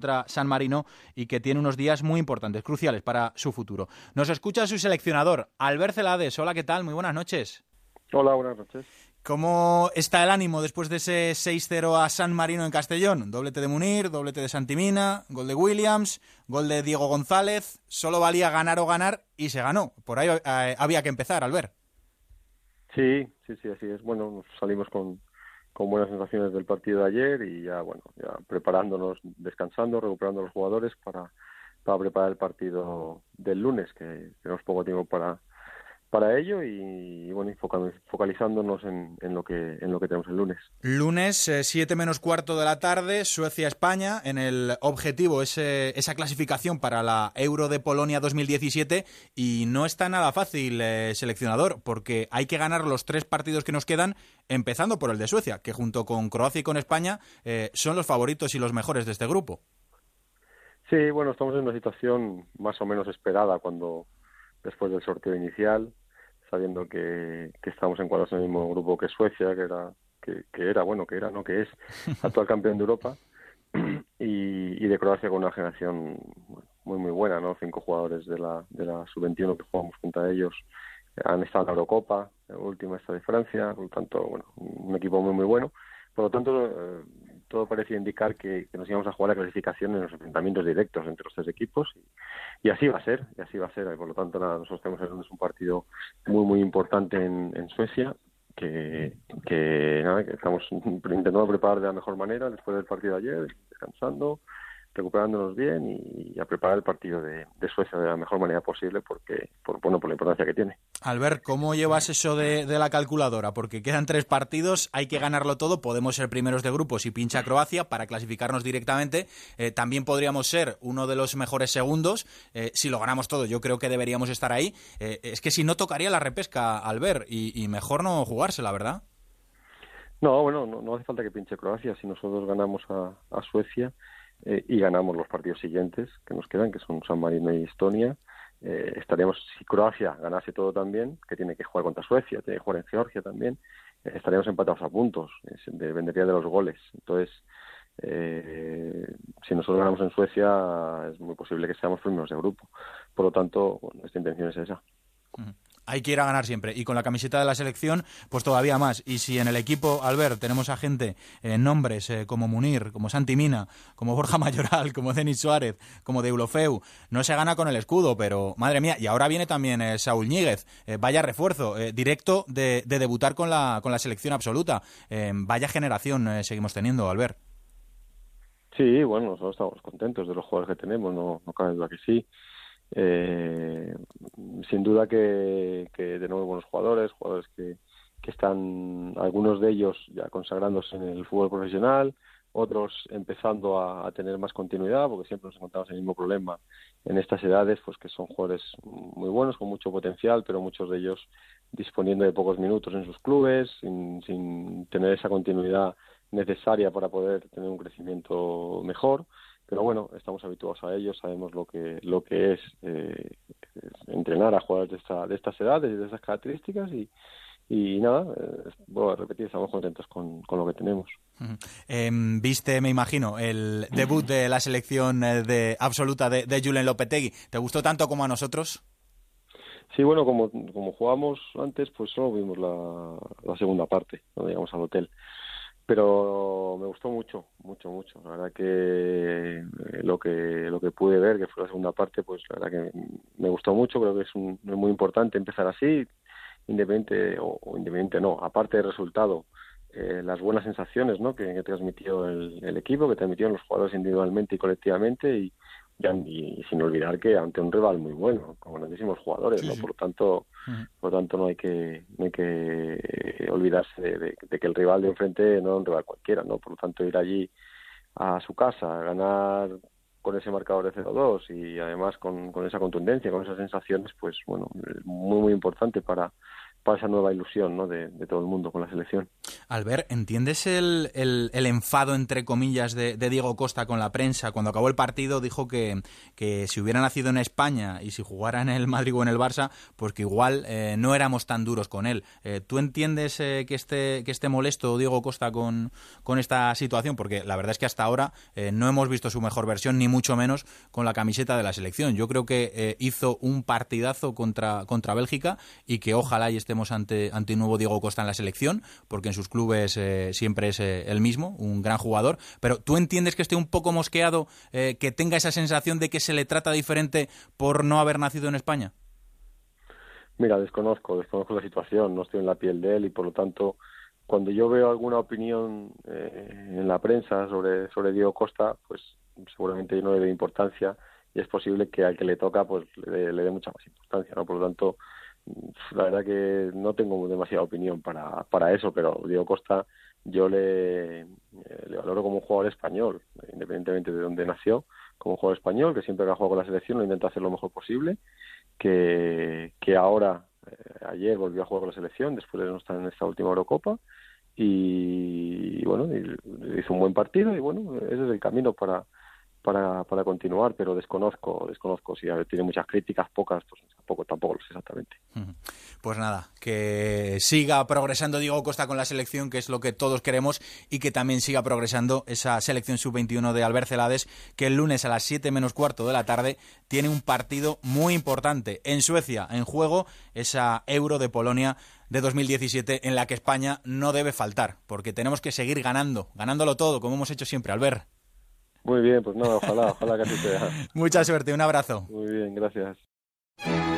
contra San Marino y que tiene unos días muy importantes, cruciales para su futuro. Nos escucha su seleccionador, Albert Celades. Hola, ¿qué tal? Muy buenas noches. Hola, buenas noches. ¿Cómo está el ánimo después de ese 6-0 a San Marino en Castellón? Doblete de Munir, doblete de Santimina, gol de Williams, gol de Diego González. Solo valía ganar o ganar y se ganó. Por ahí eh, había que empezar, Albert. Sí, sí, sí, así es. Bueno, salimos con, con buenas sensaciones del partido de ayer y ya, bueno, ya preparándonos, descansando, recuperando a los jugadores para, para preparar el partido del lunes, que tenemos poco tiempo para, para ello y, bueno focalizándonos en, lo que en lo que tenemos el lunes. Lunes 7 eh, menos cuarto de la tarde Suecia España en el objetivo ese, esa clasificación para la Euro de Polonia 2017 y no está nada fácil eh, seleccionador porque hay que ganar los tres partidos que nos quedan empezando por el de Suecia que junto con Croacia y con España eh, son los favoritos y los mejores de este grupo. Sí bueno estamos en una situación más o menos esperada cuando después del sorteo inicial sabiendo que, que estamos encuadrados en el mismo grupo que Suecia, que era, que, era, bueno, que era, no que es, actual campeón de Europa, y, y de Croacia con una generación muy, muy buena, ¿no? Cinco jugadores de la, de la sub-21 que jugamos junto a ellos han estado en la Eurocopa, la última está de Francia, por lo tanto, bueno, un equipo muy, muy bueno. Por lo tanto, eh, todo parecía indicar que, nos íbamos a jugar la clasificación en los enfrentamientos directos entre los tres equipos y, así va a ser, y así va a ser. Por lo tanto, nosotros tenemos en un partido muy, muy importante en, Suecia que, que, nada, que estamos intentando preparar de la mejor manera después del partido de ayer, descansando, recuperándonos bien y, a preparar el partido de, Suecia de la mejor manera posible porque por bueno por la importancia que tiene. Albert, ¿cómo llevas eso de, la calculadora? Porque quedan tres partidos, hay que ganarlo todo, podemos ser primeros de grupo si pincha Croacia para clasificarnos directamente, eh, también podríamos ser uno de los mejores segundos, eh, si lo ganamos todo yo creo que deberíamos estar ahí, eh, es que si no tocaría la repesca Albert y, mejor no jugársela, ¿verdad? No, bueno, no, hace falta que pinche Croacia, si nosotros ganamos a Suecia, eh, y ganamos los partidos siguientes que nos quedan, que son San Marino y Estonia, eh, estaríamos, si Croacia ganase todo también, que tiene que jugar contra Suecia, tiene que jugar en Georgia también, eh, estaríamos empatados a puntos, dependería de los goles. Entonces, si nosotros ganamos en Suecia, es muy posible que seamos primeros de grupo. Por lo tanto, nuestra intención es esa hay que ir a ganar siempre. Y con la camiseta de la selección, pues todavía más. Y si en el equipo, Albert, tenemos a gente, en eh, nombres eh, como Munir, como Santi Mina, como Borja Mayoral, como Denis Suárez, como Deulofeu, no se gana con el escudo, pero madre mía. Y ahora viene también eh, Saúl Ñíguez, vaya refuerzo, directo de, debutar con la, con la selección absoluta. vaya generación seguimos teniendo, Albert. Sí, bueno, nosotros estamos contentos de los jugadores que tenemos, no, no cabe duda que sí. Eh, sin duda que, que de nuevo buenos jugadores, jugadores que, que están, algunos de ellos ya consagrándose en el fútbol profesional, otros empezando a, tener más continuidad, porque siempre nos encontramos el mismo problema en estas edades, pues que son jugadores muy buenos, con mucho potencial, pero muchos de ellos disponiendo de pocos minutos en sus clubes, sin, sin tener esa continuidad necesaria para poder tener un crecimiento mejor pero bueno, estamos habituados a ello, sabemos lo que lo que es eh, entrenar a jugadores de, esta, de estas edades y de esas características y, y nada, eh, a repetir, estamos contentos con, con lo que tenemos. Em, viste, me imagino, el debut de la selección eh, de absoluta de, de Julen Lopetegui. ¿Te gustó tanto como a nosotros? Sí, bueno, como, como jugamos antes, pues solo vimos la, la segunda parte, cuando llegamos al hotel pero me gustó mucho, mucho, mucho. La verdad que eh, lo que lo que pude ver, que fue la segunda parte, pues la verdad que me gustó mucho. Creo que es, un, muy importante empezar así, independiente o, independiente no, aparte del resultado, eh, las buenas sensaciones, ¿no? Que, transmitió el, el, equipo, que transmitieron los jugadores individualmente y colectivamente y, y, sin olvidar que ante un rival muy bueno, con grandísimos jugadores, ¿no? Por lo tanto, por lo tanto no hay que no hay que olvidarse de, que el rival de enfrente no es un rival cualquiera, ¿no? Por lo tanto, ir allí a su casa, a ganar con ese marcador de 0-2 y además con, con esa contundencia, con esas sensaciones, pues bueno, muy muy importante para, para esa nueva ilusión ¿no? de, todo el mundo con la selección. Albert, ¿entiendes el, el, enfado, entre comillas, de, Diego Costa con la prensa? Cuando acabó el partido dijo que, que, si hubiera nacido en España y si jugara en el Madrid o en el Barça, pues que igual eh, no éramos tan duros con él. Eh, ¿Tú entiendes eh, que, esté, que esté molesto Diego Costa con, con esta situación? Porque la verdad es que hasta ahora no hemos visto su mejor versión, ni mucho menos con la camiseta de la selección. Yo creo que hizo un partidazo contra, contra Bélgica y que ojalá y estemos ante, ante un nuevo Diego Costa en la selección, porque en sus clubes eh, siempre es eh, el mismo, un gran jugador, pero ¿tú entiendes que esté un poco mosqueado, eh, que tenga esa sensación de que se le trata diferente por no haber nacido en España? Mira, desconozco, desconozco la situación, no estoy en la piel de él y por lo tanto cuando yo veo alguna opinión en la prensa sobre, sobre Diego Costa, pues seguramente no le dé importancia y es posible que al que le toca pues le dé mucha más importancia, ¿no? Por lo tanto, la verdad que no tengo demasiada opinión para, para eso, pero Diego Costa yo le, eh, le valoro como un jugador español, independientemente de dónde nació, como un jugador español que siempre que ha jugado con la selección lo intenta hacer lo mejor posible, que, que ahora, eh, ayer volvió a jugar con la selección después de no estar en esta última Eurocopa y, bueno, hizo un buen partido y bueno, ese es el camino para, para, para continuar, pero desconozco, desconozco si tiene muchas críticas, pocas, pues tampoco, tampoco lo sé exactamente. Pues nada, que siga progresando Diego Costa con la selección, que es lo que todos queremos, y que también siga progresando esa selección sub-21 de Albert Celades, que el lunes a las 7 menos cuarto de la tarde tiene un partido muy importante en Suecia, en juego esa Euro de Polonia de 2017 en la que España no debe faltar, porque tenemos que seguir ganando, ganándolo todo, como hemos hecho siempre, Albert. Muy bien, pues nada, ojalá, ojalá que así sea. Mucha suerte, un abrazo. Muy bien, gracias.